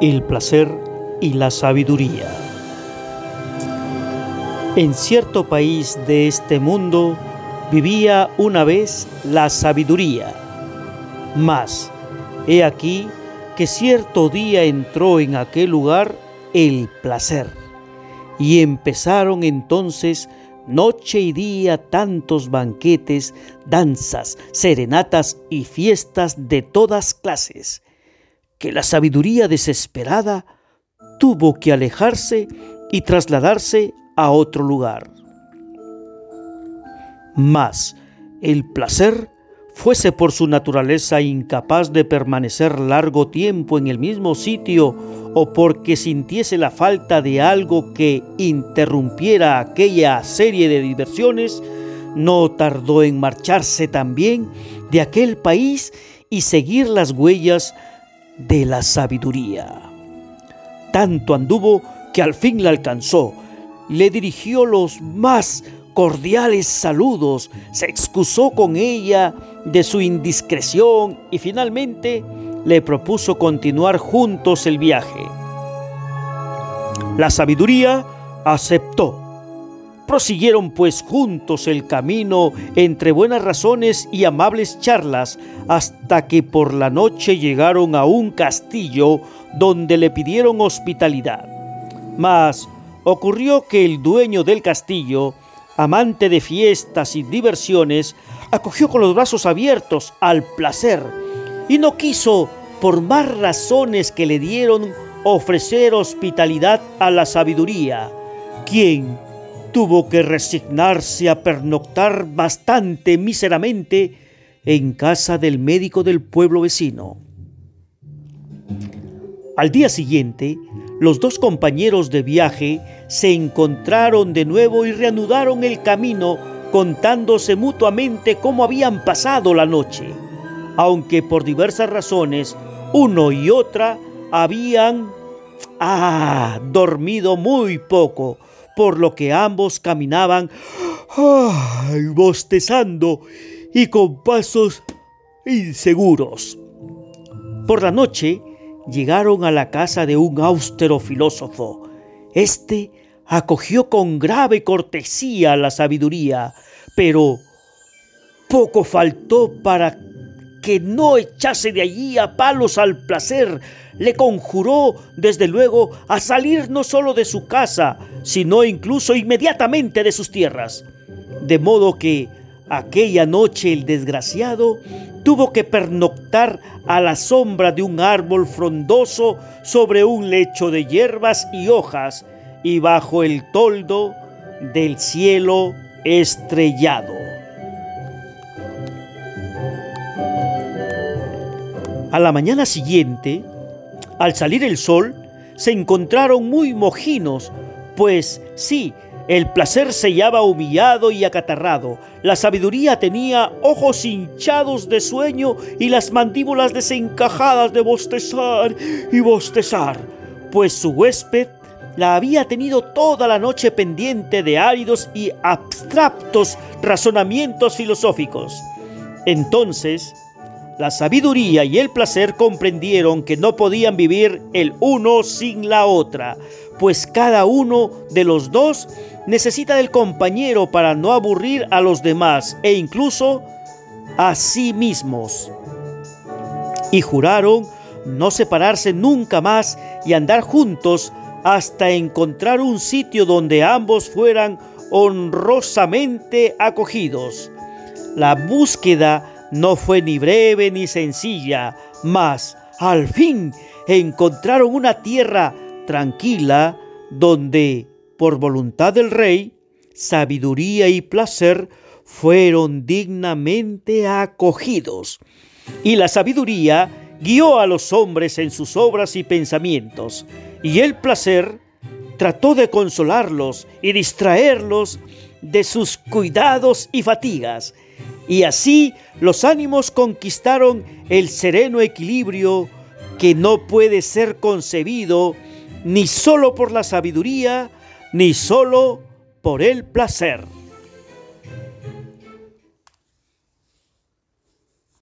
el placer y la sabiduría. En cierto país de este mundo vivía una vez la sabiduría. Mas, he aquí que cierto día entró en aquel lugar el placer. Y empezaron entonces noche y día tantos banquetes, danzas, serenatas y fiestas de todas clases que la sabiduría desesperada tuvo que alejarse y trasladarse a otro lugar. Mas el placer, fuese por su naturaleza incapaz de permanecer largo tiempo en el mismo sitio o porque sintiese la falta de algo que interrumpiera aquella serie de diversiones, no tardó en marcharse también de aquel país y seguir las huellas de la sabiduría. Tanto anduvo que al fin la alcanzó, le dirigió los más cordiales saludos, se excusó con ella de su indiscreción y finalmente le propuso continuar juntos el viaje. La sabiduría aceptó Prosiguieron pues juntos el camino entre buenas razones y amables charlas hasta que por la noche llegaron a un castillo donde le pidieron hospitalidad. Mas ocurrió que el dueño del castillo, amante de fiestas y diversiones, acogió con los brazos abiertos al placer y no quiso, por más razones que le dieron, ofrecer hospitalidad a la sabiduría, quien tuvo que resignarse a pernoctar bastante míseramente en casa del médico del pueblo vecino. Al día siguiente, los dos compañeros de viaje se encontraron de nuevo y reanudaron el camino contándose mutuamente cómo habían pasado la noche, aunque por diversas razones uno y otra habían ah, dormido muy poco, por lo que ambos caminaban bostezando y con pasos inseguros. Por la noche llegaron a la casa de un austero filósofo. Este acogió con grave cortesía la sabiduría, pero poco faltó para que no echase de allí a palos al placer, le conjuró desde luego a salir no solo de su casa, sino incluso inmediatamente de sus tierras. De modo que aquella noche el desgraciado tuvo que pernoctar a la sombra de un árbol frondoso sobre un lecho de hierbas y hojas y bajo el toldo del cielo estrellado. A la mañana siguiente, al salir el sol, se encontraron muy mojinos, pues sí, el placer se hallaba humillado y acatarrado, la sabiduría tenía ojos hinchados de sueño y las mandíbulas desencajadas de bostezar y bostezar, pues su huésped la había tenido toda la noche pendiente de áridos y abstractos razonamientos filosóficos. Entonces, la sabiduría y el placer comprendieron que no podían vivir el uno sin la otra, pues cada uno de los dos necesita del compañero para no aburrir a los demás e incluso a sí mismos. Y juraron no separarse nunca más y andar juntos hasta encontrar un sitio donde ambos fueran honrosamente acogidos. La búsqueda no fue ni breve ni sencilla, mas al fin encontraron una tierra tranquila donde, por voluntad del rey, sabiduría y placer fueron dignamente acogidos. Y la sabiduría guió a los hombres en sus obras y pensamientos, y el placer trató de consolarlos y distraerlos de sus cuidados y fatigas, y así los ánimos conquistaron el sereno equilibrio que no puede ser concebido ni solo por la sabiduría, ni solo por el placer.